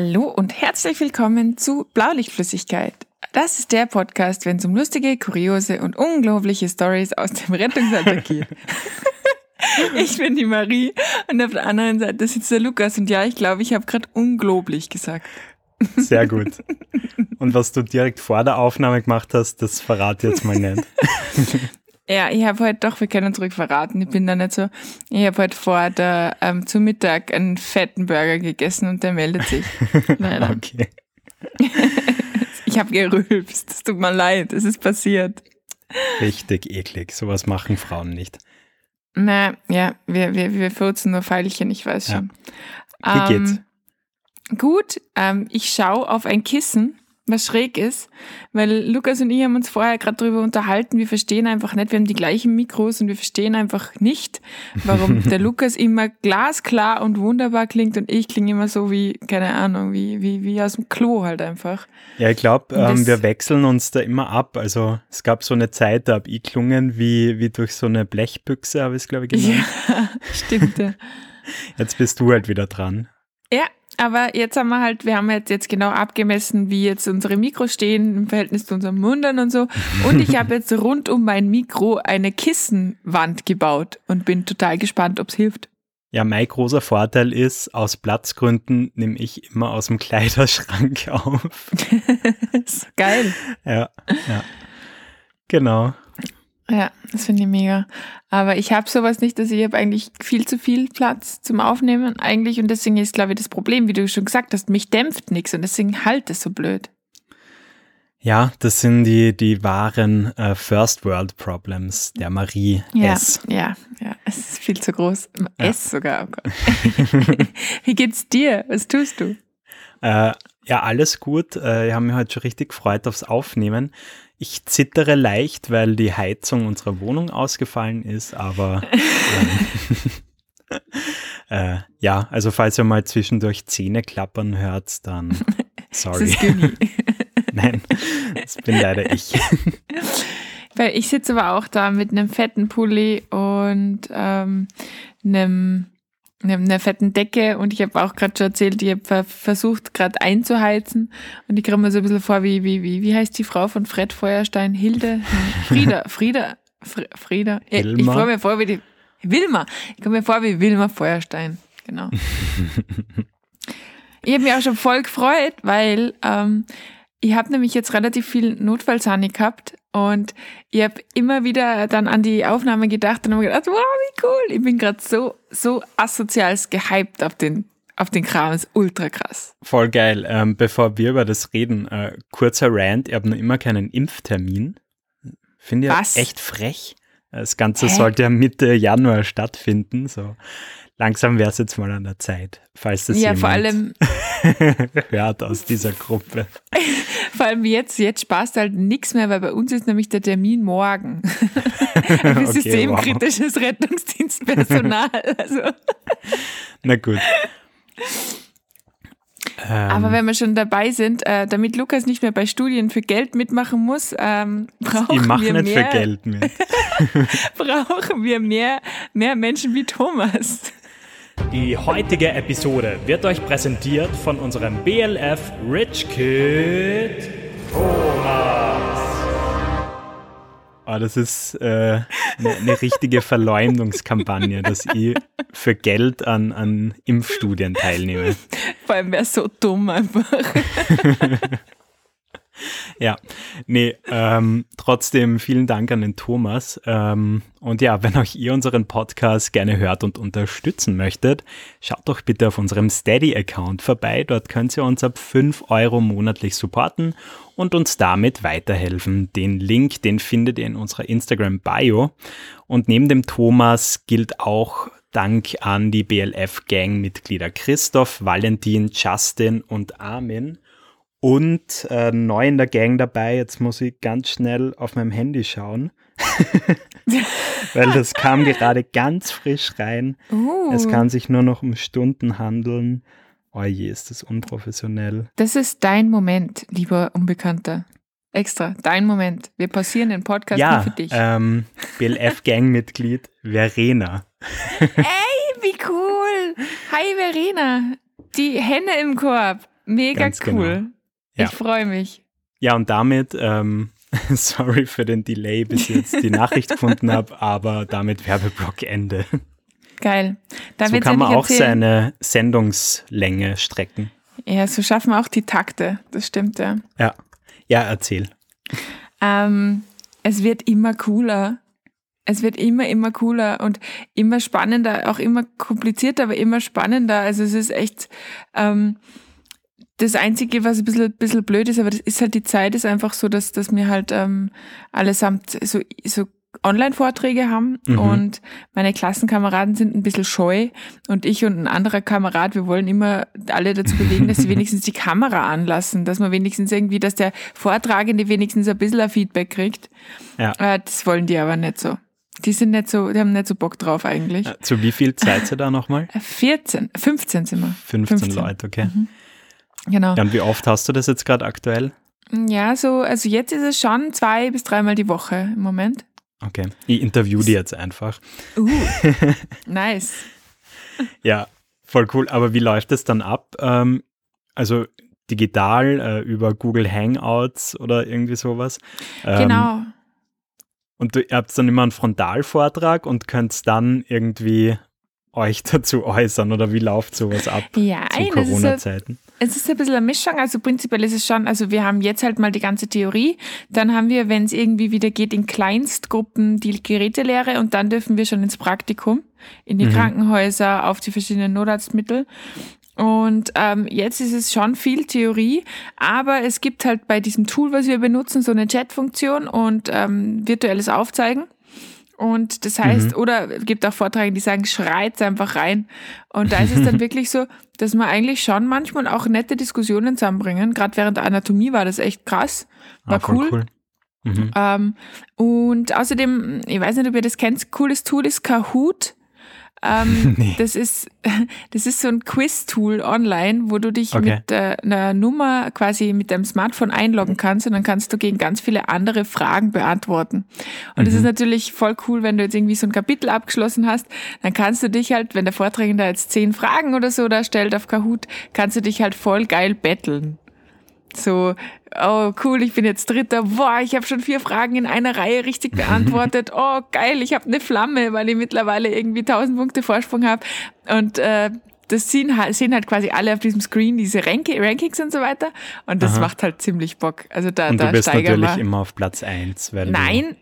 Hallo und herzlich willkommen zu Blaulichtflüssigkeit. Das ist der Podcast, wenn es um lustige, kuriose und unglaubliche Stories aus dem Rettungsalltag geht. ich bin die Marie und auf der anderen Seite sitzt der Lukas und ja, ich glaube, ich habe gerade unglaublich gesagt. Sehr gut. Und was du direkt vor der Aufnahme gemacht hast, das verrate ich jetzt mal nicht. Ja, ich habe heute doch, wir können zurück verraten, ich bin da nicht so. Ich habe heute vor der ähm, zu Mittag einen fetten Burger gegessen und der meldet sich. Leider. Okay. ich habe gerülpst, es tut mir leid, es ist passiert. Richtig eklig. Sowas machen Frauen nicht. Na, ja, wir, wir, wir furzen nur Pfeilchen, ich weiß schon. Ja. Wie geht's? Ähm, gut, ähm, ich schaue auf ein Kissen was schräg ist, weil Lukas und ich haben uns vorher gerade darüber unterhalten, wir verstehen einfach nicht, wir haben die gleichen Mikros und wir verstehen einfach nicht, warum der Lukas immer glasklar und wunderbar klingt und ich klinge immer so wie, keine Ahnung, wie, wie, wie aus dem Klo halt einfach. Ja, ich glaube, ähm, wir wechseln uns da immer ab. Also es gab so eine Zeit, da habe ich klungen wie, wie durch so eine Blechbüchse, habe ich es, glaube ich, genannt. Ja, stimmt. Ja. Jetzt bist du halt wieder dran. Ja, aber jetzt haben wir halt, wir haben jetzt, jetzt genau abgemessen, wie jetzt unsere Mikros stehen im Verhältnis zu unseren Mundern und so. Und ich habe jetzt rund um mein Mikro eine Kissenwand gebaut und bin total gespannt, ob es hilft. Ja, mein großer Vorteil ist, aus Platzgründen nehme ich immer aus dem Kleiderschrank auf. Geil. Ja, ja. Genau. Ja, das finde ich mega. Aber ich habe sowas nicht, dass ich habe eigentlich viel zu viel Platz zum Aufnehmen eigentlich und deswegen ist, glaube ich, das Problem, wie du schon gesagt hast, mich dämpft nichts und deswegen halt es so blöd. Ja, das sind die, die wahren äh, First World Problems der Marie ja, S. Ja, ja, es ist viel zu groß. Ja. S sogar, oh Gott. wie geht's dir? Was tust du? Äh, ja, alles gut. Äh, ich habe mich heute schon richtig gefreut aufs Aufnehmen. Ich zittere leicht, weil die Heizung unserer Wohnung ausgefallen ist, aber ähm, äh, ja, also falls ihr mal zwischendurch Zähne klappern hört, dann sorry. Das ist. Nein, das bin leider ich. Weil ich sitze aber auch da mit einem fetten Pulli und ähm, einem einer fetten Decke und ich habe auch gerade schon erzählt, ich habe versucht gerade einzuheizen und ich komme mir so ein bisschen vor wie, wie, wie, wie heißt die Frau von Fred Feuerstein? Hilde? Frieda, Frieda, Frieda. Ich, ich komme mir vor wie die, Wilma. Ich komme mir vor wie Wilma Feuerstein. Genau. ich habe mich auch schon voll gefreut, weil ähm, ich habe nämlich jetzt relativ viel Notfallsahne gehabt und ich habe immer wieder dann an die Aufnahme gedacht und habe gedacht, wow, wie cool. Ich bin gerade so, so asozial gehypt auf den, auf den Kram. Das ist ultra krass. Voll geil. Ähm, bevor wir über das reden, äh, kurzer Rant. Ich habe noch immer keinen Impftermin. Finde ich echt frech. Das Ganze Hä? sollte ja Mitte Januar stattfinden. So langsam wäre es jetzt mal an der Zeit, falls das ja, jemand vor allem hört aus dieser Gruppe. Vor allem jetzt, jetzt spaßt halt nichts mehr, weil bei uns ist nämlich der Termin morgen. Für okay, systemkritisches wow. Rettungsdienstpersonal. Also. Na gut. Aber wenn wir schon dabei sind, äh, damit Lukas nicht mehr bei Studien für Geld mitmachen muss, ähm, brauchen wir nicht mehr, für Geld mit. brauchen wir mehr, mehr Menschen wie Thomas. Die heutige Episode wird euch präsentiert von unserem BLF Rich Kid Thomas. Oh, das ist äh, eine, eine richtige Verleumdungskampagne, dass ich für Geld an, an Impfstudien teilnehme. Vor allem wäre so dumm einfach. Ja, nee, ähm, trotzdem vielen Dank an den Thomas. Ähm, und ja, wenn auch ihr unseren Podcast gerne hört und unterstützen möchtet, schaut doch bitte auf unserem Steady-Account vorbei. Dort könnt ihr uns ab 5 Euro monatlich supporten und uns damit weiterhelfen. Den Link, den findet ihr in unserer Instagram-Bio. Und neben dem Thomas gilt auch Dank an die BLF-Gang-Mitglieder Christoph, Valentin, Justin und Armin. Und äh, neu in der Gang dabei, jetzt muss ich ganz schnell auf meinem Handy schauen, weil das kam gerade ganz frisch rein. Uh. Es kann sich nur noch um Stunden handeln. Oh je, ist das unprofessionell. Das ist dein Moment, lieber Unbekannter. Extra, dein Moment. Wir passieren den Podcast ja, nur für dich. Ähm, BLF-Gang-Mitglied Verena. Ey, wie cool! Hi Verena, die Henne im Korb. Mega Ganz genau. Ja. Ich freue mich. Ja, und damit, ähm, sorry für den Delay, bis ich jetzt die Nachricht gefunden habe, aber damit Werbeblock Ende. Geil. Da so kann man auch erzählen. seine Sendungslänge strecken. Ja, so schaffen wir auch die Takte. Das stimmt ja. Ja, ja erzähl. Ähm, es wird immer cooler. Es wird immer, immer cooler und immer spannender, auch immer komplizierter, aber immer spannender. Also es ist echt ähm, das Einzige, was ein bisschen, bisschen blöd ist, aber das ist halt die Zeit, ist einfach so, dass, dass wir halt ähm, allesamt so, so Online-Vorträge haben Mhm. und meine Klassenkameraden sind ein bisschen scheu und ich und ein anderer Kamerad, wir wollen immer alle dazu bewegen, dass sie wenigstens die Kamera anlassen, dass man wenigstens irgendwie, dass der Vortragende wenigstens ein bisschen ein Feedback kriegt. Ja. Äh, das wollen die aber nicht so. Die sind nicht so, die haben nicht so Bock drauf eigentlich. Äh, Zu wie viel seid ihr da nochmal? Äh, 14, 15 sind wir. 15, 15. Leute, okay. Genau. Ja, und wie oft hast du das jetzt gerade aktuell? Ja, so, also jetzt ist es schon zwei bis dreimal die Woche im Moment. Okay. Ich interview die jetzt einfach. Uh, nice. Ja, voll cool. Aber wie läuft das dann ab? Ähm, also digital äh, über Google Hangouts oder irgendwie sowas? Ähm, Genau. Und du, ihr habt dann immer einen Frontalvortrag und könnt dann irgendwie euch dazu äußern oder wie läuft sowas ab Ja, zu es Corona-Zeiten? Es ist ein bisschen eine Mischung. Also prinzipiell ist es schon, also wir haben jetzt halt mal die ganze Theorie. Dann haben wir, wenn es irgendwie wieder geht, in Kleinstgruppen die Gerätelehre und dann dürfen wir schon ins Praktikum, in die Mhm. Krankenhäuser, auf die verschiedenen Notarztmittel. Und ähm, jetzt ist es schon viel Theorie, aber es gibt halt bei diesem Tool, was wir benutzen, so eine Chat-Funktion und ähm, virtuelles Aufzeigen. Und das heißt, oder es gibt auch Vorträge, die sagen, schreit einfach rein. Und da ist es dann wirklich so, dass man eigentlich schon manchmal auch nette Diskussionen zusammenbringen. Gerade während der Anatomie war das echt krass. War Ah, voll cool. Mhm. Ähm, und außerdem, ich weiß nicht, ob ihr das kennt, cooles Tool ist Kahoot. Ähm, Nee. Das ist das ist so ein Quiz-Tool online, wo du dich Okay. mit äh, einer Nummer quasi mit deinem Smartphone einloggen kannst und dann kannst du gegen ganz viele andere Fragen beantworten. Und das ist natürlich voll cool, wenn du jetzt irgendwie so ein Kapitel abgeschlossen hast, dann kannst du dich halt, wenn der Vortragende jetzt zehn Fragen oder so da stellt auf Kahoot, kannst du dich halt voll geil betteln. So, oh cool, ich bin jetzt Dritter. Boah, ich habe schon vier Fragen in einer Reihe richtig beantwortet. Oh geil, ich habe eine Flamme, weil ich mittlerweile irgendwie 1000 Punkte Vorsprung habe. Und äh, das sehen halt, sehen halt quasi alle auf diesem Screen diese Rank Rankings und so weiter. Und das Aha. macht halt ziemlich Bock. Also da, Und da du bist natürlich wir. immer auf Platz 1, weil Nein,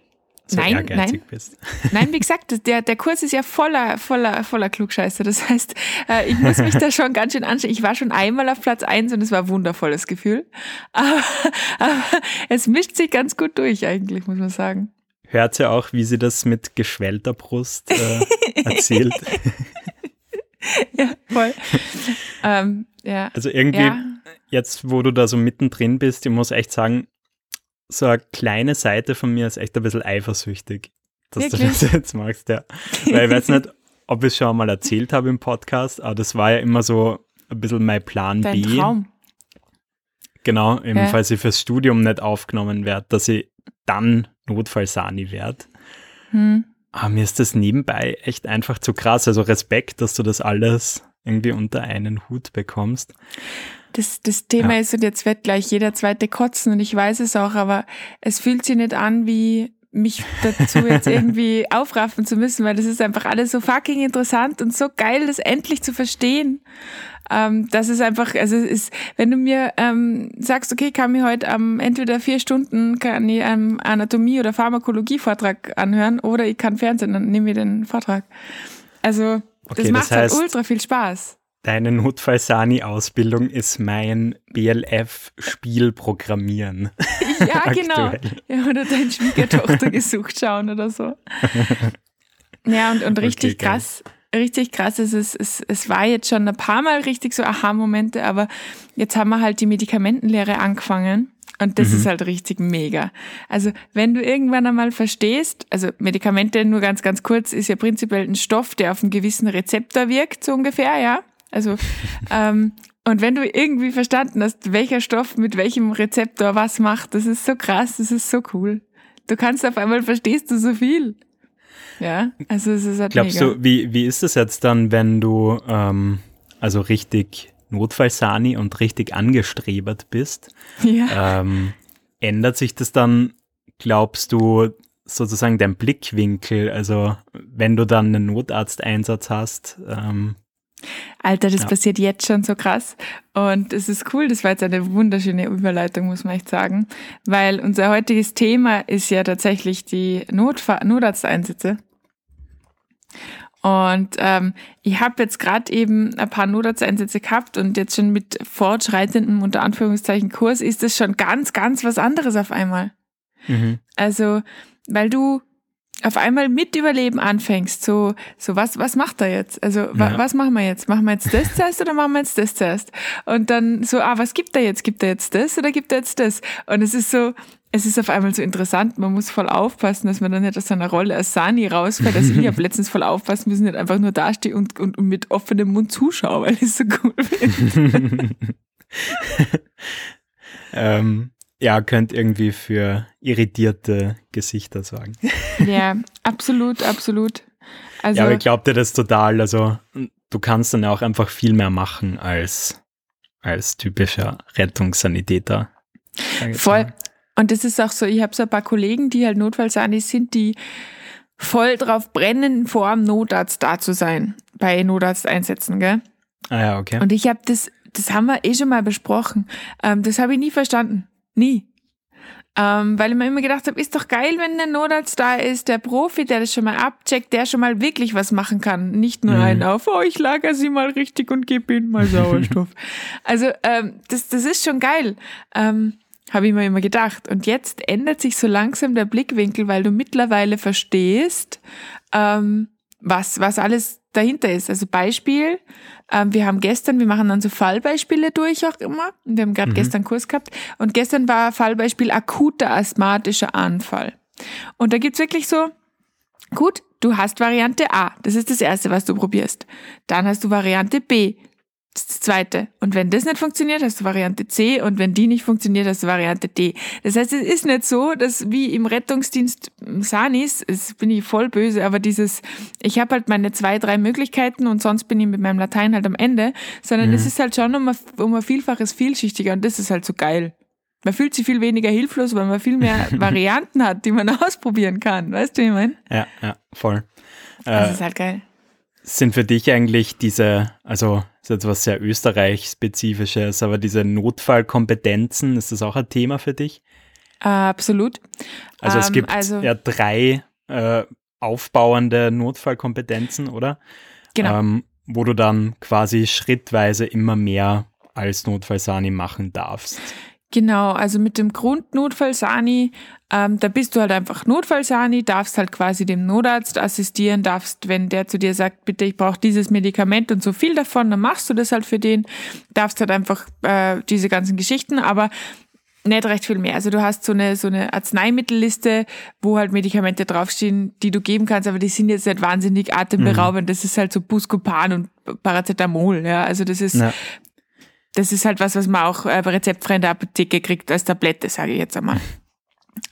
so nein, nein. bist. Nein, wie gesagt, der, der Kurs ist ja voller, voller, voller Klugscheiße. Das heißt, äh, ich muss mich da schon ganz schön anstrengen. Ich war schon einmal auf Platz eins und es war ein wundervolles Gefühl. Aber, aber es mischt sich ganz gut durch eigentlich, muss man sagen. Hört ja auch, wie sie das mit geschwellter Brust äh, erzählt. Ja, voll. ähm, ja. Also irgendwie, Ja, jetzt wo du da so mittendrin bist, ich muss echt sagen, so eine kleine Seite von mir ist echt ein bisschen eifersüchtig, dass du Wirklich? das jetzt machst, ja. Weil ich weiß nicht, ob ich es schon mal erzählt habe im Podcast, aber das war ja immer so ein bisschen mein Plan dein B. Traum. Genau, eben Ja. falls ich fürs Studium nicht aufgenommen werde, dass ich dann Notfallsani werde. Hm. Aber mir ist das nebenbei echt einfach zu krass. Also Respekt, dass du das alles irgendwie unter einen Hut bekommst. Das, das Thema Ja. ist, und jetzt wird gleich jeder zweite kotzen und ich weiß es auch, aber es fühlt sich nicht an, wie mich dazu jetzt irgendwie aufraffen zu müssen, weil das ist einfach alles so fucking interessant und so geil, das endlich zu verstehen. Ähm, das ist einfach, also es ist, wenn du mir ähm, sagst, okay, kann mir heute ähm, entweder vier Stunden kann ich einen Anatomie- oder Pharmakologie-Vortrag anhören oder ich kann Fernsehen, dann nehme ich den Vortrag. Also Okay, das macht das heißt- halt ultra viel Spaß. Deine Notfallsani-Ausbildung ist mein BLF-Spiel programmieren. Ja, genau. Ja, oder deine Schwiegertochter gesucht schauen oder so. Ja, und, und richtig Okay, krass, richtig krass ist es, es, es war jetzt schon ein paar Mal richtig so Aha-Momente, aber jetzt haben wir halt die Medikamentenlehre angefangen. Und das Mhm. ist halt richtig mega. Also, wenn du irgendwann einmal verstehst, also Medikamente nur ganz, ganz kurz, ist ja prinzipiell ein Stoff, der auf einen gewissen Rezeptor wirkt, so ungefähr, ja. Also, ähm, und wenn du irgendwie verstanden hast, welcher Stoff mit welchem Rezeptor was macht, das ist so krass, das ist so cool. Du kannst auf einmal verstehst du so viel. Ja, also es ist halt Glaubst mega. du, wie, wie ist es jetzt dann, wenn du ähm, also richtig Notfallsani und richtig angestrebert bist, Ja. ähm, ändert sich das dann, glaubst du, sozusagen dein Blickwinkel? Also wenn du dann einen Notarzteinsatz hast, ähm, Alter, das Ja. passiert jetzt schon so krass. Und es ist cool, das war jetzt eine wunderschöne Überleitung, muss man echt sagen. Weil unser heutiges Thema ist ja tatsächlich die Notfa Notarzteinsätze. Und ähm, ich habe jetzt gerade eben ein paar Notarzteinsätze gehabt und jetzt schon mit fortschreitendem unter Anführungszeichen Kurs ist das schon ganz, ganz was anderes auf einmal. mhm. Also, weil du auf einmal mit Überleben anfängst, so, so was, was macht er jetzt? Also, wa, Ja. was machen wir jetzt? Machen wir jetzt das zuerst oder machen wir jetzt das zuerst? Und dann so, ah, was gibt er jetzt? Gibt er jetzt das oder gibt er jetzt das? Und es ist so, es ist auf einmal so interessant, man muss voll aufpassen, dass man dann nicht aus seiner Rolle als Sani rausfällt. Also ich habe letztens voll aufpassen müssen, nicht einfach nur dastehe und, und, und mit offenem Mund zuschaue, weil ich es so cool finde. ähm, ja, könnt irgendwie für irritierte Gesichter sorgen. ja, absolut, absolut. Also, ja, aber ich glaube dir das total. Also du kannst dann auch einfach viel mehr machen als, als typischer Rettungssanitäter. Voll. mal. Und das ist auch so, ich habe so ein paar Kollegen, die halt Notfallsanis sind, die voll drauf brennen, vor dem Notarzt da zu sein, bei Notarzteinsätzen, gell? Ah ja, okay. Und ich habe das, das haben wir eh schon mal besprochen, ähm, das habe ich nie verstanden. Nie. Ähm, weil ich mir immer gedacht habe, ist doch geil, wenn ein Notarzt da ist, der Profi, der das schon mal abcheckt, der schon mal wirklich was machen kann. Nicht nur Mhm. einen auf, oh, ich lager sie mal richtig und gebe ihnen mal Sauerstoff. also ähm, das, das ist schon geil. Ähm, habe ich mir immer gedacht. Und jetzt ändert sich so langsam der Blickwinkel, weil du mittlerweile verstehst, ähm, was, was alles dahinter ist. Also Beispiel, ähm, wir haben gestern, wir machen dann so Fallbeispiele durch auch immer. Und wir haben gerade gestern einen Kurs gehabt. Und gestern war Fallbeispiel akuter asthmatischer Anfall. Und da gibt's wirklich so, gut, du hast Variante A. Das ist das Erste, was du probierst. Dann hast du Variante B. Das ist das Zweite. Und wenn das nicht funktioniert, hast du Variante C. Und wenn die nicht funktioniert, hast du Variante D. Das heißt, es ist nicht so, dass wie im Rettungsdienst Sanis, es bin ich voll böse, aber dieses, ich habe halt meine zwei, drei Möglichkeiten und sonst bin ich mit meinem Latein halt am Ende, sondern es ist halt schon um ein, um ein Vielfaches vielschichtiger und das ist halt so geil. Man fühlt sich viel weniger hilflos, weil man viel mehr Varianten hat, die man ausprobieren kann. Weißt du, wie ich meine? Ja, ja, voll. Das Äh, ist halt geil. Sind für dich eigentlich diese, also ist jetzt was sehr Österreich-spezifisches, aber diese Notfallkompetenzen, ist das auch ein Thema für dich? Äh, absolut. Also es Ähm, gibt also- ja drei äh, aufbauende Notfallkompetenzen, oder? Genau. Ähm, wo du dann quasi schrittweise immer mehr als Notfallsani machen darfst. Genau, also mit dem Grundnotfallsani, ähm, da bist du halt einfach Notfallsani, darfst halt quasi dem Notarzt assistieren, darfst, wenn der zu dir sagt, bitte, ich brauche dieses Medikament und so viel davon, dann machst du das halt für den, darfst halt einfach äh, diese ganzen Geschichten, aber nicht recht viel mehr. Also du hast so eine, so eine Arzneimittelliste, wo halt Medikamente draufstehen, die du geben kannst, aber die sind jetzt nicht wahnsinnig atemberaubend. Das ist halt so Buscopan und Paracetamol, ja. Also das ist, Ja. Das ist halt was, was man auch äh, rezeptfrei in der Apotheke kriegt als Tablette, sage ich jetzt einmal.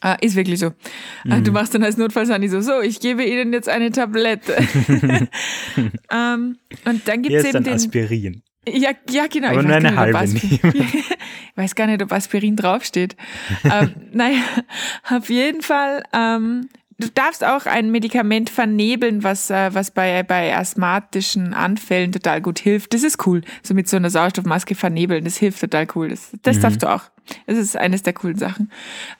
Äh, ist wirklich so. Äh, Du machst dann als Notfallsani so, so, ich gebe Ihnen jetzt eine Tablette. ähm, und dann gibt's ist eben den... Aspirin. Ja, ja, genau. Aber ich nur weiß eine gar nicht, ob halbe Aspirin, ich weiß gar nicht, ob Aspirin draufsteht. ähm, naja, auf jeden Fall, ähm, du darfst auch ein Medikament vernebeln, was, äh, was bei, bei asthmatischen Anfällen total gut hilft. Das ist cool. So mit so einer Sauerstoffmaske vernebeln, das hilft total cool. Das, das darfst du auch. Das ist eines der coolen Sachen.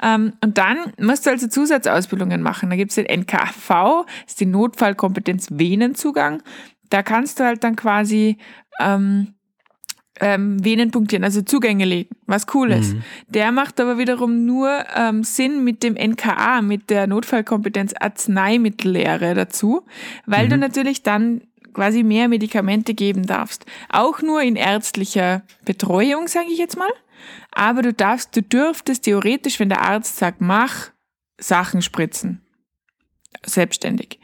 Ähm, und dann musst du also Zusatzausbildungen machen. Da gibt's den NKV, das ist die Notfallkompetenz Venenzugang. Da kannst du halt dann quasi ähm, ähm, Venen punktieren, also Zugänge legen, was cool ist. Der macht aber wiederum nur ähm, Sinn mit dem NKA, mit der Notfallkompetenz Arzneimittellehre dazu, weil du natürlich dann quasi mehr Medikamente geben darfst. Auch nur in ärztlicher Betreuung, sage ich jetzt mal. Aber du darfst, du dürftest theoretisch, wenn der Arzt sagt, mach, Sachen spritzen selbstständig.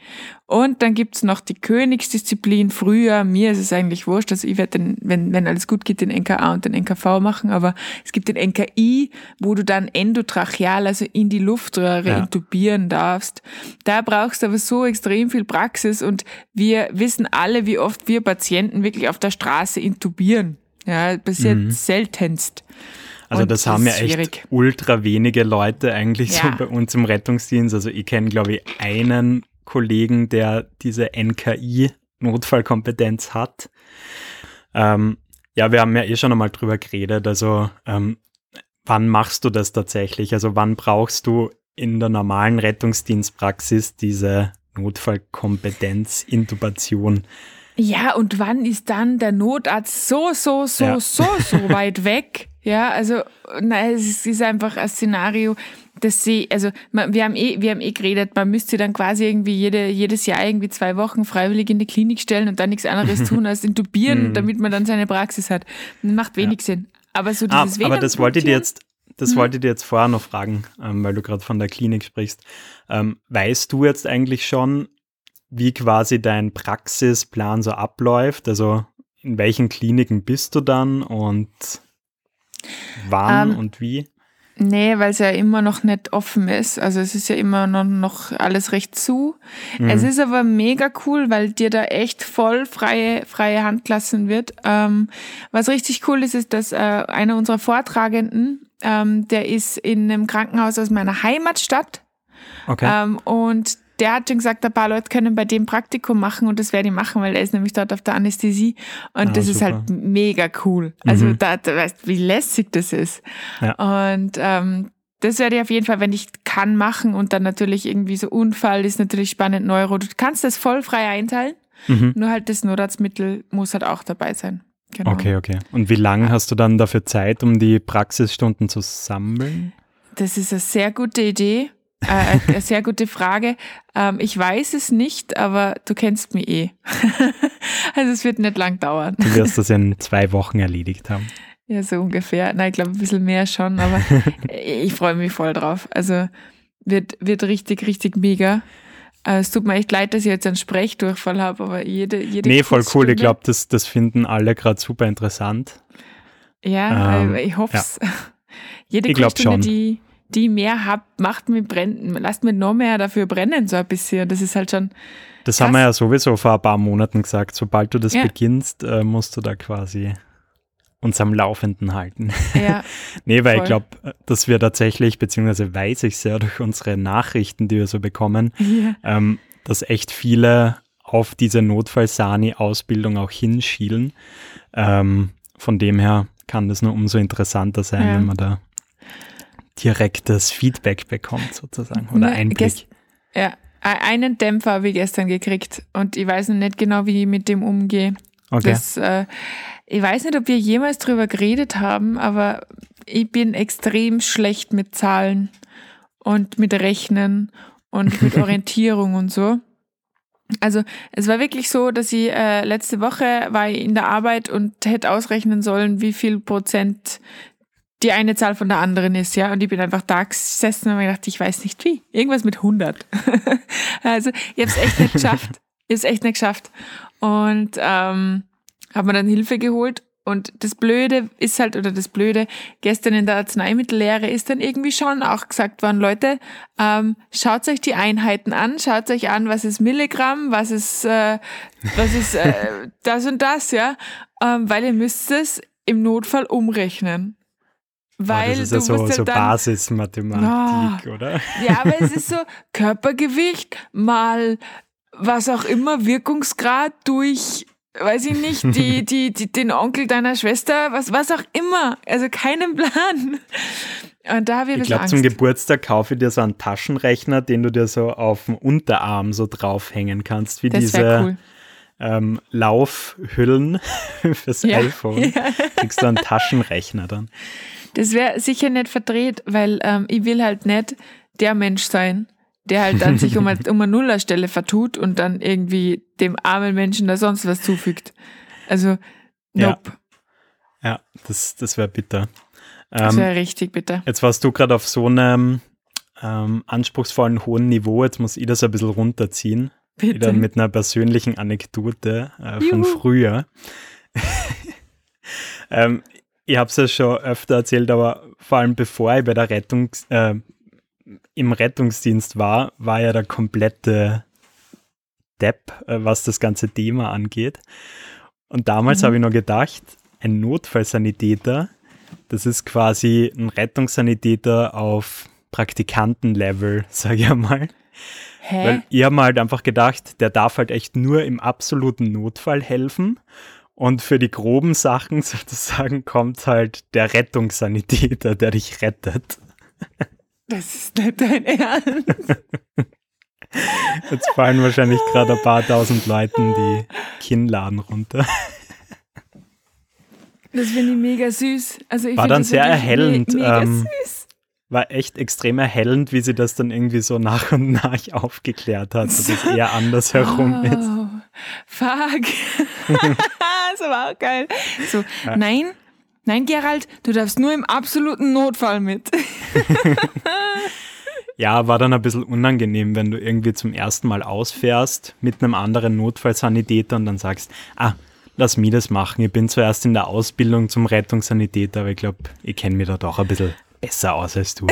Und dann gibt's noch die Königsdisziplin. Früher, mir ist es eigentlich wurscht, also ich werde den, wenn, wenn alles gut geht, den NKA und den NKV machen, aber es gibt den NKI, wo du dann endotracheal, also in die Luftröhre Ja. intubieren darfst. Da brauchst du aber so extrem viel Praxis und wir wissen alle, wie oft wir Patienten wirklich auf der Straße intubieren. Ja, passiert mhm. seltenst. Also das, das haben ja echt schwierig. ultra wenige Leute eigentlich ja. so bei uns im Rettungsdienst. Also ich kenne, glaube ich, einen Kollegen, der diese NKI-Notfallkompetenz hat. Ähm, ja, wir haben ja eh schon einmal drüber geredet. Also ähm, wann machst du das tatsächlich? Also wann brauchst du in der normalen Rettungsdienstpraxis diese Notfallkompetenz, Intubation? Ja, und wann ist dann der Notarzt so, so, so, ja. so, so weit weg? Ja, also na, es ist einfach ein Szenario, dass sie, also wir haben eh, wir haben eh geredet, man müsste dann quasi irgendwie jede, jedes Jahr irgendwie zwei Wochen freiwillig in die Klinik stellen und dann nichts anderes tun als intubieren, mhm. damit man dann seine Praxis hat. Das macht wenig ja. Sinn. Aber so dieses ah, Aber das wollte ich dir jetzt, das mhm. wollte ich dir jetzt vorher noch fragen, ähm, weil du gerade von der Klinik sprichst. Ähm, weißt du jetzt eigentlich schon, wie quasi dein Praxisplan so abläuft? Also in welchen Kliniken bist du dann und Wann ähm, und wie? Nee, weil es ja immer noch nicht offen ist. Also es ist ja immer noch, noch alles recht zu. Mhm. Es ist aber mega cool, weil dir da echt voll freie, freie Hand lassen wird. Ähm, was richtig cool ist, ist, dass äh, einer unserer Vortragenden, ähm, der ist in einem Krankenhaus aus meiner Heimatstadt. Okay. Ähm, und der hat schon gesagt, ein paar Leute können bei dem Praktikum machen und das werde ich machen, weil er ist nämlich dort auf der Anästhesie und ah, das super. ist halt mega cool. Also mhm. da, da weißt wie lässig das ist. Ja. Und ähm, das werde ich auf jeden Fall, wenn ich kann, machen und dann natürlich irgendwie so Unfall ist natürlich spannend, Neuro. Du kannst das voll frei einteilen, mhm. nur halt das Notarztmittel muss halt auch dabei sein. Genau. Okay, okay. Und wie lange hast du dann dafür Zeit, um die Praxisstunden zu sammeln? Das ist eine sehr gute Idee. Äh, eine sehr gute Frage. Ähm, ich weiß es nicht, aber du kennst mich eh. also es wird nicht lang dauern. Du wirst das in zwei Wochen erledigt haben. Ja, so ungefähr. Nein, ich glaube ein bisschen mehr schon, aber ich freue mich voll drauf. Also wird, wird richtig, richtig mega. Äh, es tut mir echt leid, dass ich jetzt einen Sprechdurchfall habe, aber jede, jede Nee, voll cool. Ich glaube, das, das finden alle gerade super interessant. Ja, ähm, ich hoffe es. Ja. Jede ich Kurstunde, die, die mehr habt, macht mir brennen, lasst mir noch mehr dafür brennen, so ein bisschen. Das ist halt schon. Das krass. haben wir ja sowieso vor ein paar Monaten gesagt. Sobald du das ja. beginnst, äh, musst du da quasi uns am Laufenden halten. Ja, nee, weil voll. ich glaube, dass wir tatsächlich, beziehungsweise weiß ich sehr durch unsere Nachrichten, die wir so bekommen, ja. ähm, dass echt viele auf diese Notfall-Sani-Ausbildung auch hinschielen. Ähm, von dem her kann das nur umso interessanter sein, ja. wenn man da direktes Feedback bekommt, sozusagen, oder ne, Einblick. Ja, einen Dämpfer habe ich gestern gekriegt und ich weiß noch nicht genau, wie ich mit dem umgehe. Okay. Das, äh, ich weiß nicht, ob wir jemals drüber geredet haben, aber ich bin extrem schlecht mit Zahlen und mit Rechnen und mit Orientierung und so. Also es war wirklich so, dass ich äh, letzte Woche war ich in der Arbeit und hätte ausrechnen sollen, wie viel Prozent die eine Zahl von der anderen ist, ja. Und ich bin einfach da gesessen und habe gedacht, ich weiß nicht wie. Irgendwas mit 100. also ich habe es echt nicht geschafft. Ich habe es echt nicht geschafft. Und ähm, habe mir dann Hilfe geholt. Und das Blöde ist halt, oder das Blöde, gestern in der Arzneimittellehre ist dann irgendwie schon auch gesagt worden, Leute, ähm, schaut euch die Einheiten an, schaut euch an, was ist Milligramm, was ist, äh, was ist äh, das und das, ja. Ähm, weil ihr müsst es im Notfall umrechnen. Weil oh, das ist ja so, so Basismathematik, oh, oder? Ja, aber es ist so Körpergewicht mal was auch immer, Wirkungsgrad durch, weiß ich nicht, die, die, die, den Onkel deiner Schwester, was, was auch immer. Also keinen Plan. Und da habe ich, ich glaube, zum Geburtstag kaufe ich dir so einen Taschenrechner, den du dir so auf dem Unterarm so draufhängen kannst, wie das diese cool. ähm, Laufhüllen fürs ja. iPhone. Ja. Kriegst du einen Taschenrechner dann. Das wäre sicher nicht verdreht, weil ähm, ich will halt nicht der Mensch sein, der halt dann sich um eine, um eine Nullerstelle vertut und dann irgendwie dem armen Menschen da sonst was zufügt. Also, nope. Ja, ja das, das wäre bitter. Das wäre ähm, richtig bitter. Jetzt warst du gerade auf so einem ähm, anspruchsvollen hohen Niveau, jetzt muss ich das ein bisschen runterziehen. Bitte. Wieder mit einer persönlichen Anekdote äh, von Juhu. früher. ähm, ich habe es ja schon öfter erzählt, aber vor allem bevor ich bei der Rettungs, äh, im Rettungsdienst war, war ja der komplette Depp, äh, was das ganze Thema angeht. Und damals mhm. habe ich noch gedacht, ein Notfallsanitäter, das ist quasi ein Rettungssanitäter auf Praktikantenlevel, sage ich einmal. Hä? Weil ich habe mir halt einfach gedacht, der darf halt echt nur im absoluten Notfall helfen. Und für die groben Sachen sozusagen kommt halt der Rettungssanitäter, der dich rettet. das ist nicht dein Ernst. Jetzt fallen wahrscheinlich gerade ein paar tausend Leuten die Kinnladen runter. Das finde ich mega süß. Also ich War dann sehr erhellend, Me mega ähm, süß. War echt extrem erhellend, wie sie das dann irgendwie so nach und nach aufgeklärt hat, dass es eher andersherum ist. Oh, fuck. das war auch geil. So, nein, nein, Gerald, du darfst nur im absoluten Notfall mit. Ja, war dann ein bisschen unangenehm, wenn du irgendwie zum ersten Mal ausfährst mit einem anderen Notfallsanitäter und dann sagst, ah, lass mich das machen. Ich bin zuerst in der Ausbildung zum Rettungssanitäter, aber ich glaube, ich kenne mich da doch ein bisschen besser aus als du.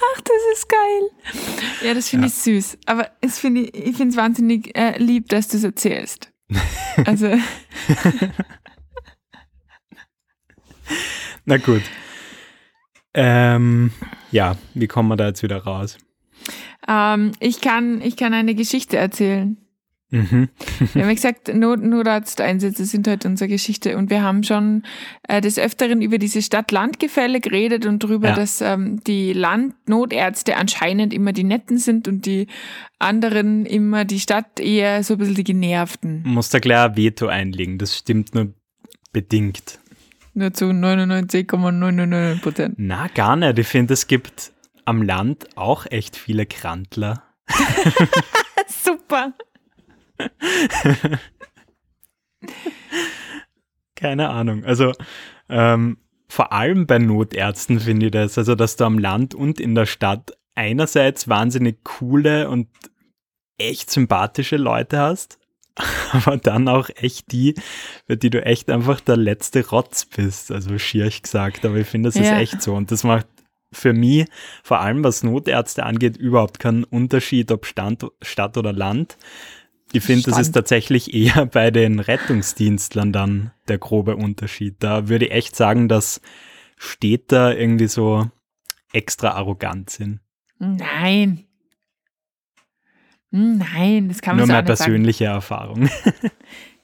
Ach, das ist geil. Ja, das finde Ja. ich süß. Aber es find ich, ich finde es wahnsinnig äh, lieb, dass du es erzählst. Also, Na gut. Ähm, ja, wie kommen wir da jetzt wieder raus? ähm, ich, kann, ich kann eine Geschichte erzählen. Mhm. Wir haben ja gesagt, Not Notarzteinsätze sind heute unsere Geschichte und wir haben schon äh, des Öfteren über diese Stadt-Land-Gefälle geredet und darüber, Ja. dass ähm, die Landnotärzte anscheinend immer die Netten sind und die anderen immer die Stadt eher so ein bisschen die Genervten. Muss da gleich ein Veto einlegen, das stimmt nur bedingt. Nur zu 99,99 Prozent. Na, gar nicht. Ich finde, es gibt am Land auch echt viele Krantler. Super. Keine Ahnung. Also ähm, vor allem bei Notärzten finde ich das, also dass du am Land und in der Stadt einerseits wahnsinnig coole und echt sympathische Leute hast, aber dann auch echt die, für die du echt einfach der letzte Rotz bist, also schierch gesagt, aber ich finde, das ist Ja. echt so und das macht für mich, vor allem was Notärzte angeht, überhaupt keinen Unterschied, ob Stand, Stadt oder Land. Ich finde, das ist tatsächlich eher bei den Rettungsdienstlern dann der grobe Unterschied. Da würde ich echt sagen, dass Städter irgendwie so extra arrogant sind. Nein. Nein, das kann man Nur so meine nicht sagen. persönliche Erfahrung.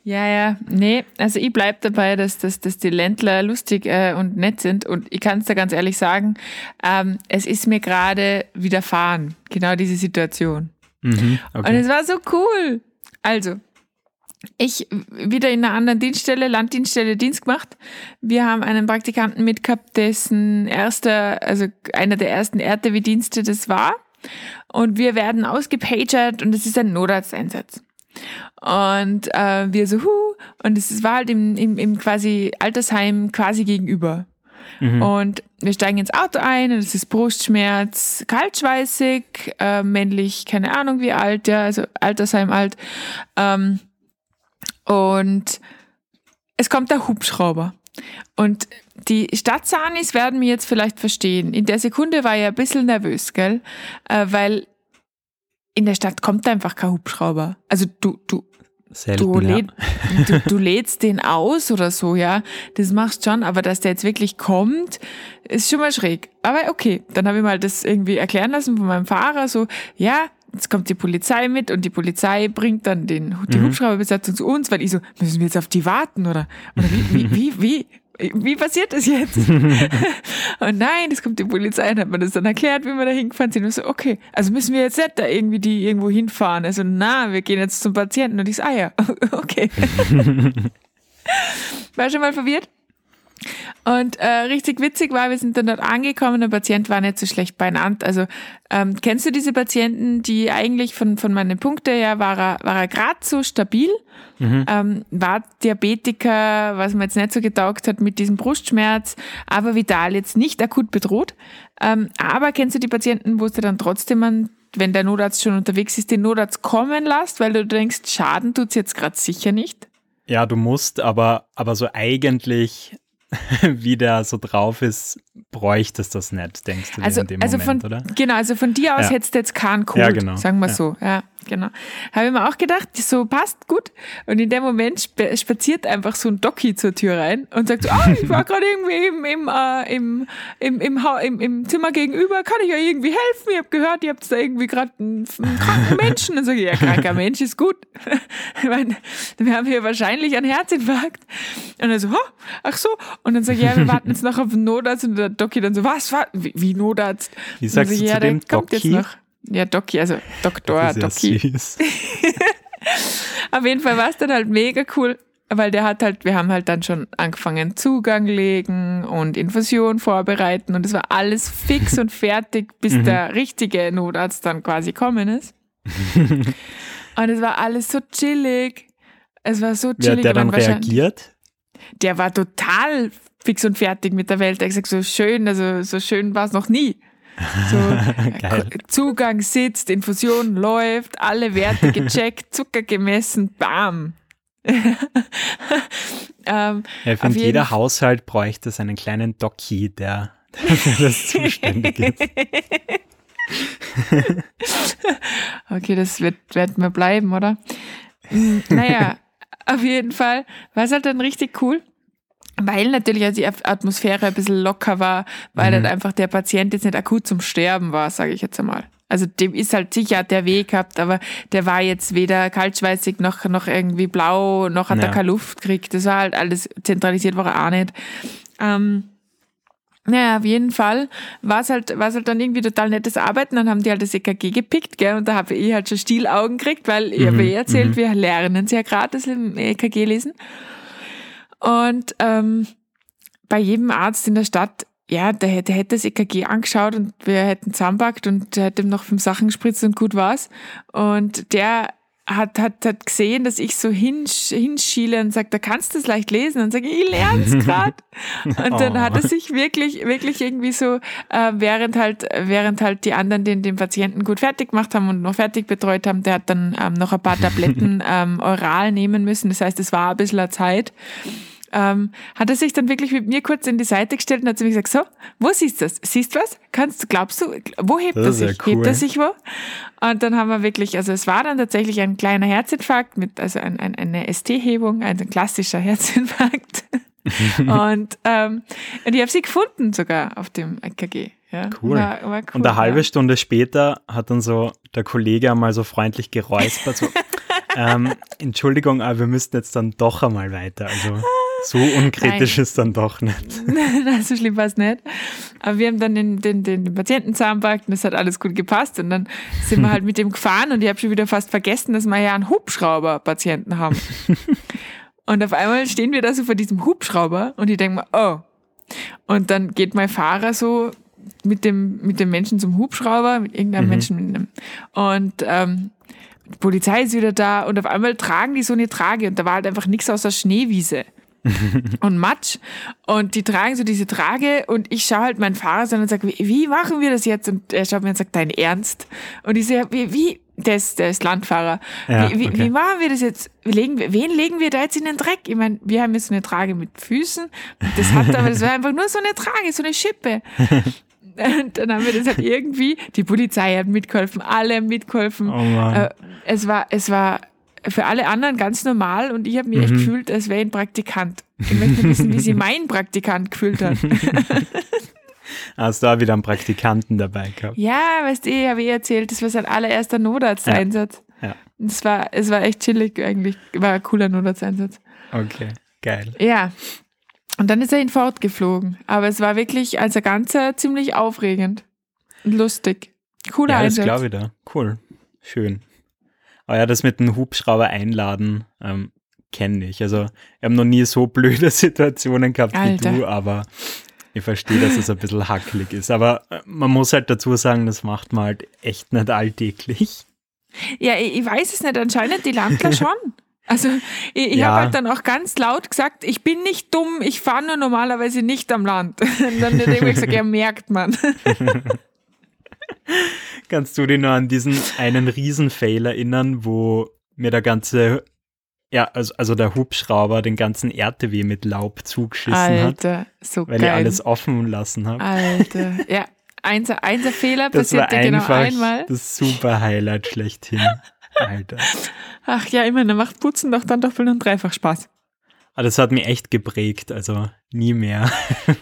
Ja, ja, nee, also ich bleib dabei, dass, dass, dass die Ländler lustig äh, und nett sind und ich kann es da ganz ehrlich sagen, ähm, es ist mir gerade widerfahren, genau diese Situation. mhm, Und okay. es war so cool. Also, ich wieder in einer anderen Dienststelle, Landdienststelle Dienst gemacht. Wir haben einen Praktikanten mitgehabt, dessen erster, also einer der ersten RTW-Dienste das war. Und wir werden ausgepagert und es ist ein Notarzteinsatz. Und äh, wir so, hu, und es war halt im, im, im quasi Altersheim quasi gegenüber. Und wir steigen ins Auto ein und es ist Brustschmerz, kaltschweißig, äh, männlich, keine Ahnung wie alt, ja, also Altersheim alt. Ähm, und es kommt der Hubschrauber. Und die Stadtsanis werden mir jetzt vielleicht verstehen. In der Sekunde war ich ein bisschen nervös, gell? Äh, weil in der Stadt kommt einfach kein Hubschrauber. Also du, du, Selten, du, ja. läd, du, du lädst den aus oder so, ja. Das machst schon, aber dass der jetzt wirklich kommt, ist schon mal schräg. Aber okay, dann habe ich mal das irgendwie erklären lassen von meinem Fahrer, so, ja, jetzt kommt die Polizei mit und die Polizei bringt dann den, die Mhm. Hubschrauberbesatzung zu uns, weil ich so, müssen wir jetzt auf die warten oder, oder wie, wie, wie, wie, wie passiert das jetzt? und nein, es kommt die Polizei und hat mir das dann erklärt, wie wir da hingefahren sind. Und so, okay, also müssen wir jetzt nicht da irgendwie die irgendwo hinfahren. Also, na, wir gehen jetzt zum Patienten. Und ich so, ah ja, okay. War schon mal verwirrt? Und äh, richtig witzig war, wir sind dann dort angekommen, der Patient war nicht so schlecht beieinander. Also ähm, kennst du diese Patienten, die eigentlich von, von meinen Punkten her war er, war er gerade so stabil, ähm, war Diabetiker, was mir jetzt nicht so getaugt hat mit diesem Brustschmerz, aber vital jetzt nicht akut bedroht. Ähm, aber kennst du die Patienten, wo es dir dann trotzdem an wenn der Notarzt schon unterwegs ist, den Notarzt kommen lässt, weil du denkst, Schaden tut's jetzt gerade sicher nicht? Ja, du musst, aber, aber so eigentlich, wie der so drauf ist, bräuchtest das nicht, denkst du Also, in dem also Moment, von, oder? genau, also von dir aus Ja. hättest du jetzt keinen Code, Ja, genau. sagen wir Ja. so. Ja. Genau. Habe ich mir auch gedacht, so passt gut. Und in dem Moment sp spaziert einfach so ein Doki zur Tür rein und sagt so, ah, ich war gerade irgendwie im, im, äh, im, im, im, im, im Zimmer gegenüber, kann ich euch irgendwie helfen? Ich habe gehört, ihr habt da irgendwie gerade einen, einen, kranken Menschen. Und sage ich, ja, kranker Mensch ist gut. ich meine, wir haben hier wahrscheinlich einen Herzinfarkt. Und er so, oh, ach so. Und dann sage ich, ja, wir warten jetzt noch auf den Notarzt. Und der Doki dann so, was, wie, wie Notarzt? Wie sagst du ja, zu dem Doki? Ja, Doki, also Doktor, Doki. Auf jeden Fall war es dann halt mega cool, weil der hat halt, wir haben halt dann schon angefangen Zugang legen und Infusion vorbereiten und es war alles fix und fertig, bis Mhm. der richtige Notarzt dann quasi kommen ist. und es war alles so chillig. Es war so Wie chillig. hat der dann reagiert? Der war total fix und fertig mit der Welt. Er hat gesagt, so schön, also so schön war es noch nie. So, Zugang sitzt, Infusion läuft, alle Werte gecheckt, Zucker gemessen, bam. ähm, Ja, ich Auf finde, jeden jeder Haushalt bräuchte seinen kleinen Doki, der, der für das zuständig ist. okay, das wird, wird mir bleiben, oder? Mm, Naja, auf jeden Fall war es halt dann richtig cool. Weil natürlich also die At- Atmosphäre ein bisschen locker war, weil Mhm. halt einfach der Patient jetzt nicht akut zum Sterben war, sage ich jetzt einmal. Also dem ist halt sicher hat der Weg gehabt, aber der war jetzt weder kaltschweißig noch, noch irgendwie blau, noch hat Ja. er keine Luft gekriegt. Das war halt alles zentralisiert, war er auch nicht. Ähm, naja, auf jeden Fall war es halt, war's halt dann irgendwie total nettes Arbeiten. Dann haben die halt das EKG gepickt, gell, und da habe ich halt schon Stielaugen gekriegt, weil ich habe eh erzählt, wir lernen sehr gratis im EKG lesen. Und ähm, bei jedem Arzt in der Stadt, ja, der hätte, der hätte das EKG angeschaut und wir hätten zusammenpackt und der hätte ihm noch fünf Sachen gespritzt und gut war's. Und der hat, hat, hat gesehen, dass ich so hinsch, hinschiele und sagt, da kannst du es leicht lesen. Und sage ich, lerne es gerade. Und dann Oh. hat er sich wirklich, wirklich irgendwie so, äh, während halt, während halt die anderen den, den Patienten gut fertig gemacht haben und noch fertig betreut haben, der hat dann ähm, noch ein paar Tabletten ähm, oral nehmen müssen. Das heißt, es war ein bisschen Zeit ähm, hat er sich dann wirklich mit mir kurz in die Seite gestellt und hat zu mir gesagt, so, wo siehst du das? Siehst du was? Kannst du, glaubst du, wo hebt Das er ja sich? cool. Hebt er sich wo? Und dann haben wir wirklich, also es war dann tatsächlich ein kleiner Herzinfarkt mit, also ein, ein, eine ST-Hebung, ein klassischer Herzinfarkt. und, ähm, und ich habe sie gefunden sogar auf dem EKG. Ja, Cool. War, war cool Und eine halbe ja. Stunde später hat dann so der Kollege einmal so freundlich geräuspert, so, ähm, Entschuldigung, aber wir müssten jetzt dann doch einmal weiter. Also so unkritisch Nein. ist dann doch nicht. Nein, so schlimm war es nicht. Aber wir haben dann den, den, den, Patienten zusammengepackt und es hat alles gut gepasst. Und dann sind wir halt mit dem gefahren und ich habe schon wieder fast vergessen, dass wir ja einen Hubschrauber-Patienten haben. und auf einmal stehen wir da so vor diesem Hubschrauber und ich denke mir, oh. Und dann geht mein Fahrer so mit dem, mit dem Menschen zum Hubschrauber, mit irgendeinem Menschen mit einem. Und ähm, die Polizei ist wieder da und auf einmal tragen die so eine Trage und da war halt einfach nichts außer Schneewiese und Matsch. Und die tragen so diese Trage und ich schaue halt meinen Fahrer an und sage, wie, wie machen wir das jetzt? Und er schaut mir und sagt, dein Ernst? Und ich sage, wie, wie? Der ist, der ist Landfahrer. Ja, wie, wie, okay. wie machen wir das jetzt? Legen wir, wen legen wir da jetzt in den Dreck? Ich meine, wir haben jetzt eine Trage mit Füßen. Das hat aber, das war einfach nur so eine Trage, so eine Schippe. Und dann haben wir das halt irgendwie, die Polizei hat mitgeholfen, alle haben mitgeholfen. Oh Mann. Äh, es war, es war für alle anderen ganz normal und ich habe mich Mhm. echt gefühlt, als wäre ich ein Praktikant. Ich möchte wissen, wie sich mein Praktikant gefühlt hat. Hast du auch wieder einen Praktikanten dabei gehabt? ja, weißt du, ich habe eh erzählt, das war sein allererster Notarzteinsatz. Ja. Und Es war, es war echt chillig eigentlich, war ein cooler Notarzteinsatz. Okay, geil. Ja. Und dann ist er ihn fortgeflogen. Aber es war wirklich als ein Ganzer ziemlich aufregend und lustig. Cooler Ja, das Einsatz. glaube ich da. Cool. Schön. Aber ja, das mit dem Hubschrauber einladen ähm, kenne ich. Also, wir haben noch nie so blöde Situationen gehabt Alter. wie du, aber ich verstehe, dass es ein bisschen hackelig ist. Aber äh, man muss halt dazu sagen, das macht man halt echt nicht alltäglich. Ja, ich, ich weiß es nicht, anscheinend die Landler schon. Also ich, ich Ja. habe halt dann auch ganz laut gesagt, ich bin nicht dumm, ich fahre nur normalerweise nicht am Land. Und dann hat irgendwie gesagt, ja, merkt man. Kannst du dich nur an diesen einen Riesenfail erinnern, wo mir der ganze, ja, also, also der Hubschrauber den ganzen RTW mit Laub zugeschissen hat, Alter, so weil geil. ich alles offen lassen habe. Alter, ja, einser, einser Fehler Das war passierte genau einfach einmal. das super Highlight schlechthin. Alter. Ach ja, immerhin, dann macht Putzen doch dann doppelt und dreifach Spaß. Aber das hat mich echt geprägt, also nie mehr.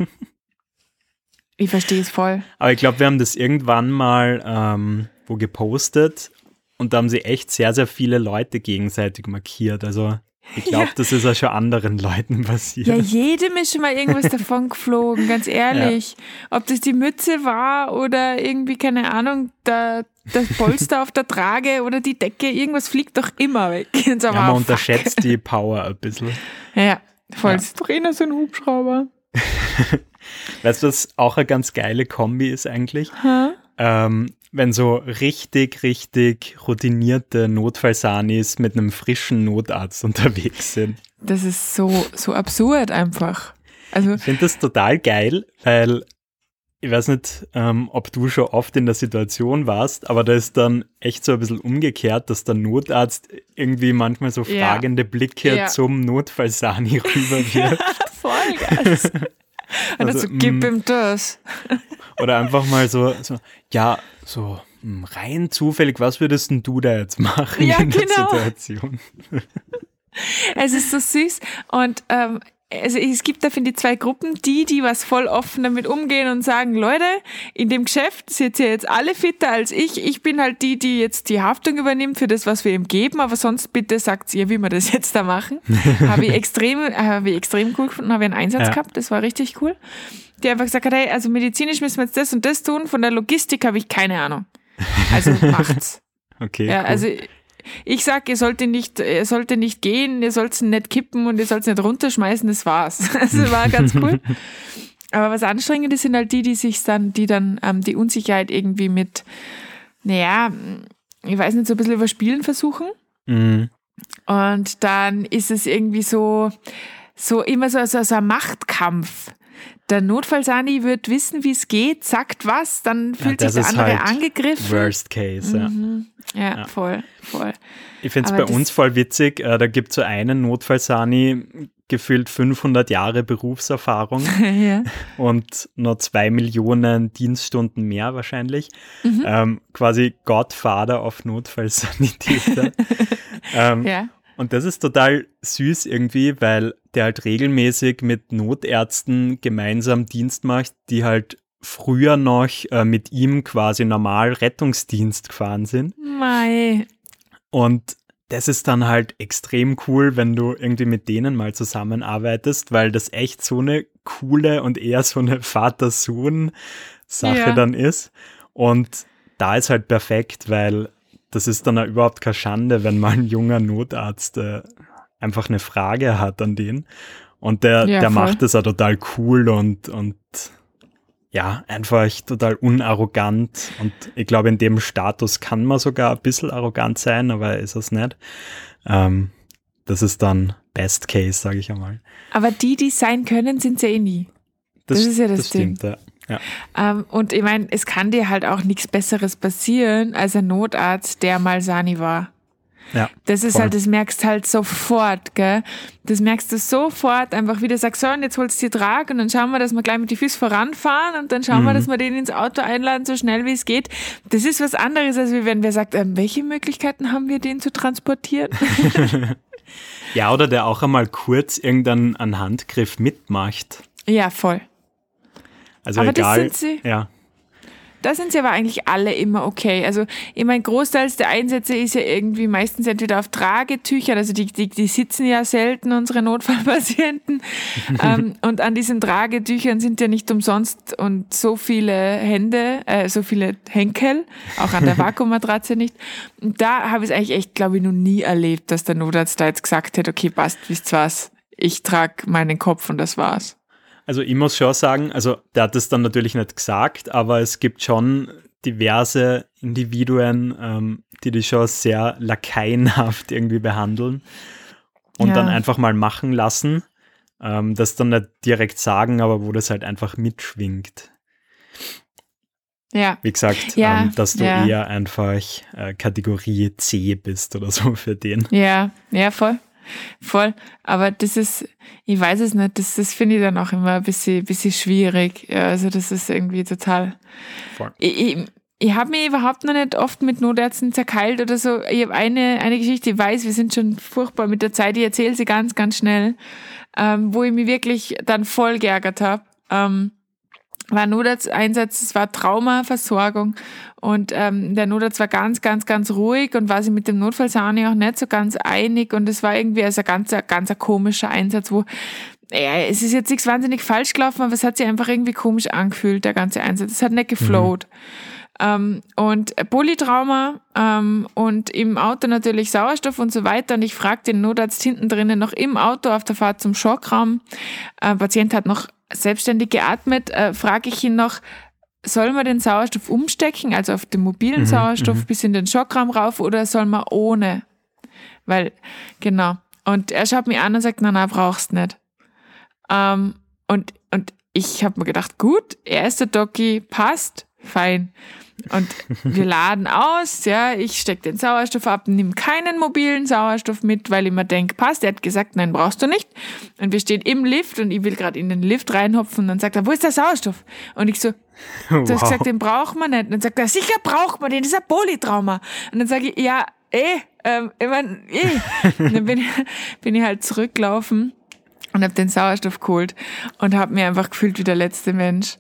Ich verstehe es voll. Aber ich glaube, wir haben das irgendwann mal ähm, wo gepostet und da haben sie echt sehr, sehr viele Leute gegenseitig markiert. Also ich glaube, Ja. das ist auch schon anderen Leuten passiert. Ja, jedem ist schon mal irgendwas davon geflogen, ganz ehrlich. Ob das die Mütze war oder irgendwie, keine Ahnung, der, das Polster auf der Trage oder die Decke, irgendwas fliegt doch immer weg. Ja, man fuck. unterschätzt die Power ein bisschen. Ja, voll. Ja. Das ist doch eh nur so ein Hubschrauber. Weißt du, was auch eine ganz geile Kombi ist eigentlich? Hä? Ähm, wenn so richtig, richtig routinierte Notfallsanis mit einem frischen Notarzt unterwegs sind. Das ist so, so absurd einfach. Also, Ich finde das total geil, weil ich weiß nicht, ähm, ob du schon oft in der Situation warst, aber da ist dann echt so ein bisschen umgekehrt, dass der Notarzt irgendwie manchmal so Ja. fragende Blicke Ja. zum Notfallsani rüberwirft. Vollgas. Und Also, also, gib mm. ihm das. Oder einfach mal so, so ja, so hm, rein zufällig, was würdest denn du da jetzt machen Ja, in der genau. Situation? Es ist so süß und ähm, also es gibt da finde ich zwei Gruppen, die, die was voll offen damit umgehen und sagen, Leute, in dem Geschäft seid ihr jetzt alle fitter als ich. Ich bin halt die, die jetzt die Haftung übernimmt für das, was wir ihm geben, aber sonst bitte sagt ihr, wie wir das jetzt da machen. habe ich extrem, habe ich extrem cool gefunden, habe ich einen Einsatz Ja. gehabt, das war richtig cool. Die einfach gesagt hat, hey, also medizinisch müssen wir jetzt das und das tun, von der Logistik habe ich keine Ahnung. Also macht's. Okay, Ja, cool. also ich sag, ihr sollt ihn nicht, ihr sollt ihn nicht gehen, ihr sollt nicht kippen und ihr sollt nicht runterschmeißen, das war's. Also war ganz cool. Aber was anstrengend ist, sind halt die, die sich dann, die dann ähm, die Unsicherheit irgendwie mit, naja, ich weiß nicht, so ein bisschen überspielen versuchen. Mhm. Und dann ist es irgendwie so, so immer so, so, so ein Machtkampf. Der Notfallsani wird wissen, wie es geht, sagt was, dann fühlt das sich der andere halt angegriffen. Worst case, ja. Mhm. Ja, Ja. voll, voll. Ich finde es bei uns voll witzig. Äh, da gibt es so einen Notfallsani, gefühlt 500 Jahre Berufserfahrung ja. und noch zwei Millionen Dienststunden mehr wahrscheinlich. Mhm. Ähm, quasi Godfather auf Notfallsanitäter. ähm, ja. Und das ist total süß irgendwie, weil der halt regelmäßig mit Notärzten gemeinsam Dienst macht, die halt früher noch äh, mit ihm quasi normal Rettungsdienst gefahren sind. Mei. Und das ist dann halt extrem cool, wenn du irgendwie mit denen mal zusammenarbeitest, weil das echt so eine coole und eher so eine Vater-Sohn-Sache Ja. dann ist. Und da ist halt perfekt, weil das ist dann auch überhaupt keine Schande, wenn mal ein junger Notarzt äh, einfach eine Frage hat an den. Und der, Ja, der voll. macht das auch total cool und, und ja, einfach total unarrogant. Und ich glaube, in dem Status kann man sogar ein bisschen arrogant sein, aber ist es nicht. Ähm, das ist dann Best Case, sage ich einmal. Aber die, die sein können, sind ja eh nie. Das ist ja das Ding. stimmt, ja. Ja. Ähm, und ich meine, es kann dir halt auch nichts Besseres passieren als ein Notarzt, der mal Sani war. Ja, Das ist voll. halt, das merkst halt sofort, gell? Das merkst du sofort, einfach wieder sagst, so, und jetzt holst du dir Trag und dann schauen wir, dass wir gleich mit den Füßen voranfahren und dann schauen wir, Mhm. dass wir den ins Auto einladen, so schnell wie es geht. Das ist was anderes, als wenn wer sagt, ähm, welche Möglichkeiten haben wir, den zu transportieren? ja, oder der auch einmal kurz irgendeinen einen Handgriff mitmacht. ja, voll. Also Aber das egal. sind sie. Ja, Da sind sie aber eigentlich alle immer okay. Also ich meine, großteils der Einsätze ist ja irgendwie meistens entweder auf Tragetüchern, also die, die, die sitzen ja selten, unsere Notfallpatienten. ähm, und an diesen Tragetüchern sind ja nicht umsonst und so viele Hände, äh, so viele Henkel, auch an der Vakuummatratze nicht. Und da habe ich es eigentlich echt, glaube ich, noch nie erlebt, dass der Notarzt da jetzt gesagt hat, okay, passt, wisst was, ich trage meinen Kopf und das war's. Also ich muss schon sagen, also der hat es dann natürlich nicht gesagt, aber es gibt schon diverse Individuen, ähm, die die schon sehr lakaienhaft irgendwie behandeln und Ja. dann einfach mal machen lassen, ähm, das dann nicht direkt sagen, aber wo das halt einfach mitschwingt. Ja. Wie gesagt, Ja, ähm, dass du ja. eher einfach äh, Kategorie C bist oder so für den. Ja, ja, voll. Voll. Aber das ist, ich weiß es nicht, das, das finde ich dann auch immer ein bisschen, bisschen schwierig. Ja, also das ist irgendwie total. Voll. Ich, ich, ich habe mich überhaupt noch nicht oft mit Notärzten zerkeilt oder so. Ich habe eine, eine Geschichte, ich weiß, wir sind schon furchtbar mit der Zeit, ich erzähle sie ganz, ganz schnell, ähm, wo ich mich wirklich dann voll geärgert habe. Ähm, war Notarzteinsatz, es war Traumaversorgung und ähm, der Notarzt war ganz, ganz, ganz ruhig und war sich mit dem Notfallsahne auch nicht so ganz einig und es war irgendwie also ein ganz, ganz ein komischer Einsatz, wo ja, es ist jetzt nichts wahnsinnig falsch gelaufen, aber es hat sich einfach irgendwie komisch angefühlt, der ganze Einsatz. Es hat nicht geflowt. Mhm. Ähm, und Polytrauma ähm, und im Auto natürlich Sauerstoff und so weiter. Und ich frage den Notarzt hinten drinnen noch im Auto auf der Fahrt zum Schockraum. Äh, Patient hat noch selbstständig geatmet. Äh, frage ich ihn noch, soll man den Sauerstoff umstecken, also auf den mobilen mhm, Sauerstoff mhm. bis in den Schockraum rauf oder soll man ohne? Weil, genau. Und er schaut mich an und sagt, na, na, brauchst nicht. Ähm, und, und ich habe mir gedacht, gut, er ist der Doki, passt, fein. Und wir laden aus, ja, ich stecke den Sauerstoff ab, nimm keinen mobilen Sauerstoff mit, weil ich mir denke, passt, er hat gesagt, nein, brauchst du nicht. Und wir stehen im Lift und ich will gerade in den Lift reinhopfen und dann sagt er, wo ist der Sauerstoff? Und ich so, du wow. hast gesagt, den braucht man nicht. Und dann sagt er, sicher braucht man den, das ist ein Polytrauma. Und dann sage ich, ja, eh, ähm, ich mein, eh. Und dann bin ich, bin ich halt zurückgelaufen und habe den Sauerstoff geholt und habe mir einfach gefühlt wie der letzte Mensch.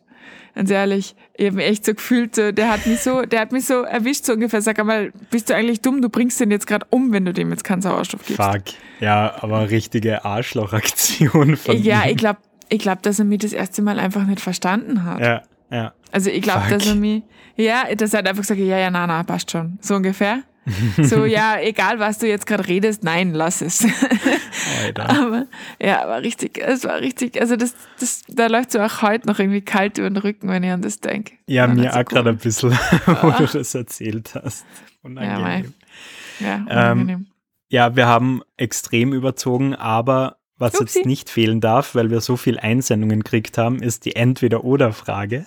Ganz ehrlich, ich habe mich echt so gefühlt, der hat mich so, der hat mich so erwischt, so ungefähr. Sag einmal, bist du eigentlich dumm? Du bringst den jetzt gerade um, wenn du dem jetzt keinen Sauerstoff gibst. Fuck. Ja, aber richtige Arschlochaktion von Ja, ihm. ich glaube, ich glaub, dass er mich das erste Mal einfach nicht verstanden hat. Ja, ja. Also ich glaube, dass er mich, ja, dass er hat einfach gesagt, ja, ja, na, na, passt schon. So ungefähr. So, ja, egal was du jetzt gerade redest, nein, lass es. Alter. aber ja, aber richtig, es war richtig, also das, das, da läuft so auch heute noch irgendwie kalt über den Rücken, wenn ich an das denke. Ja, mir auch so gerade ein bisschen, wo du das erzählt hast. Unangenehm. Ja, ja, unangenehm. Ähm, ja, wir haben extrem überzogen, aber was Upsi. jetzt nicht fehlen darf, weil wir so viel Einsendungen gekriegt haben, ist die Entweder-Oder-Frage.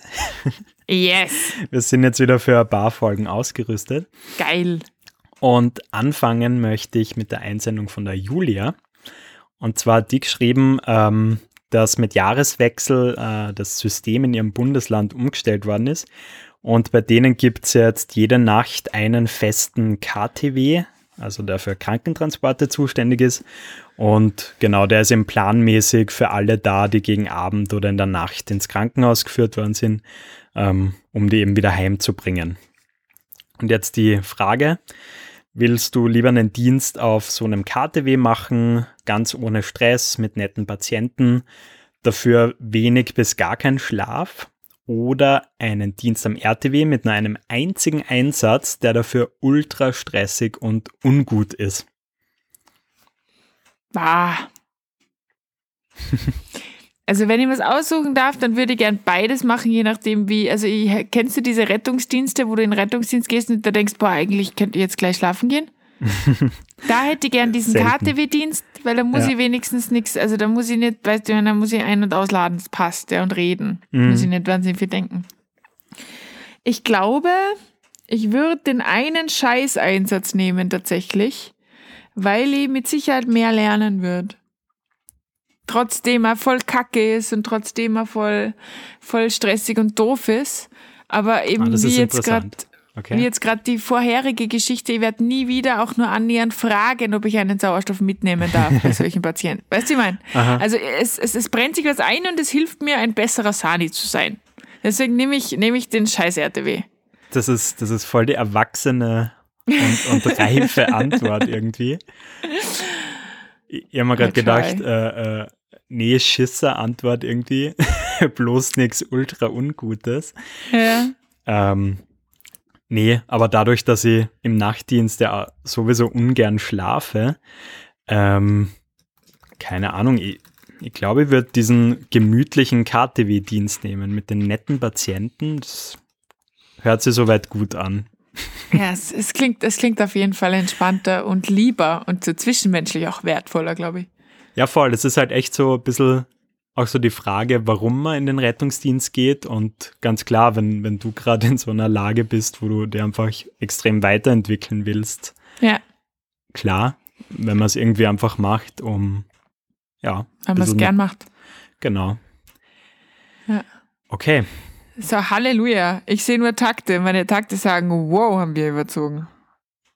Yes. Wir sind jetzt wieder für ein paar Folgen ausgerüstet. Geil. Und anfangen möchte ich mit der Einsendung von der Julia. Und zwar hat die geschrieben, ähm, dass mit Jahreswechsel äh, das System in ihrem Bundesland umgestellt worden ist. Und bei denen gibt es jetzt jede Nacht einen festen KTW, also der für Krankentransporte zuständig ist. Und genau, der ist eben planmäßig für alle da, die gegen Abend oder in der Nacht ins Krankenhaus geführt worden sind, ähm, um die eben wieder heimzubringen. Und jetzt die Frage, Willst du lieber einen Dienst auf so einem KTW machen, ganz ohne Stress, mit netten Patienten, dafür wenig bis gar kein Schlaf? Oder einen Dienst am RTW mit nur einem einzigen Einsatz, der dafür ultra stressig und ungut ist? Bah. Also wenn ich was aussuchen darf, dann würde ich gern beides machen, je nachdem wie. Also ich, kennst du diese Rettungsdienste, wo du in den Rettungsdienst gehst und da denkst, boah, eigentlich könnte ich jetzt gleich schlafen gehen? da hätte ich gern diesen KTW-Dienst, weil da muss ja. ich wenigstens nichts, also da muss ich nicht, weißt du, da muss ich ein- und ausladen, das passt, ja, und reden. Mhm. Muss ich nicht wahnsinnig viel denken. Ich glaube, ich würde den einen Scheißeinsatz nehmen tatsächlich, weil ich mit Sicherheit mehr lernen würde trotzdem er voll kacke ist und trotzdem er voll, voll stressig und doof ist. Aber eben ah, wie jetzt gerade okay. wie jetzt gerade die vorherige Geschichte, ich werde nie wieder auch nur annähernd fragen, ob ich einen Sauerstoff mitnehmen darf bei solchen Patienten. Weißt du, ich meine? Also es, es, es brennt sich was ein und es hilft mir, ein besserer Sani zu sein. Deswegen nehme ich, nehme ich den scheiß RTW. Das ist, das ist voll die erwachsene und, und reife Antwort irgendwie. Ich, ich habe mir gerade gedacht, äh, äh, nee, Schisser Antwort irgendwie. Bloß nichts ultra Ungutes. Ja. Ähm, nee, aber dadurch, dass ich im Nachtdienst ja sowieso ungern schlafe, ähm, keine Ahnung, ich, ich glaube, ich würde diesen gemütlichen KTW-Dienst nehmen mit den netten Patienten. Das hört sich soweit gut an. Ja, es, es, klingt, es klingt auf jeden Fall entspannter und lieber und so zwischenmenschlich auch wertvoller, glaube ich. Ja, voll. Das ist halt echt so ein bisschen auch so die Frage, warum man in den Rettungsdienst geht. Und ganz klar, wenn, wenn du gerade in so einer Lage bist, wo du dir einfach extrem weiterentwickeln willst. Ja. Klar, wenn man es irgendwie einfach macht, um, ja. Wenn man es gern macht. Genau. Ja. Okay. So, Halleluja. Ich sehe nur Takte. Meine Takte sagen, wow, haben wir überzogen.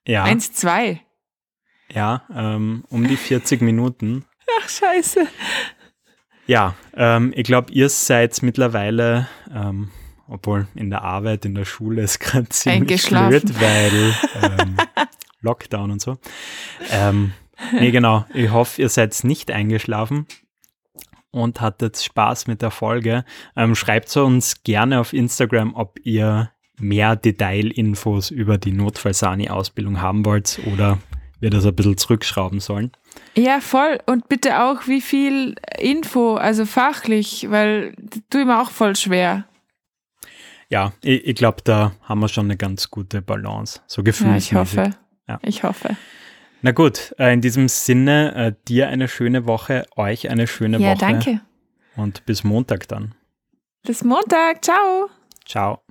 Ja, Eins, zwei. ja ähm, um die 40 Minuten. Ach, scheiße. Ja, ähm, ich glaube, ihr seid mittlerweile, ähm, obwohl in der Arbeit, in der Schule ist gerade ziemlich blöd, weil ähm, Lockdown und so. Ähm, nee, genau. Ich hoffe, ihr seid nicht eingeschlafen und hattet Spaß mit der Folge. Ähm, schreibt uns gerne auf Instagram, ob ihr mehr Detailinfos über die Notfallsani-Ausbildung haben wollt oder wir das ein bisschen zurückschrauben sollen. Ja, voll. Und bitte auch, wie viel Info, also fachlich, weil ich mir auch voll schwer. Ja, ich, ich glaube, da haben wir schon eine ganz gute Balance. So Ja, gefühlsmäßig. ich hoffe. Ja. Ich hoffe. Na gut, äh, in diesem Sinne, äh, dir eine schöne Woche, euch eine schöne Ja, Woche danke. und bis Montag dann. Bis Montag. Ciao. Ciao.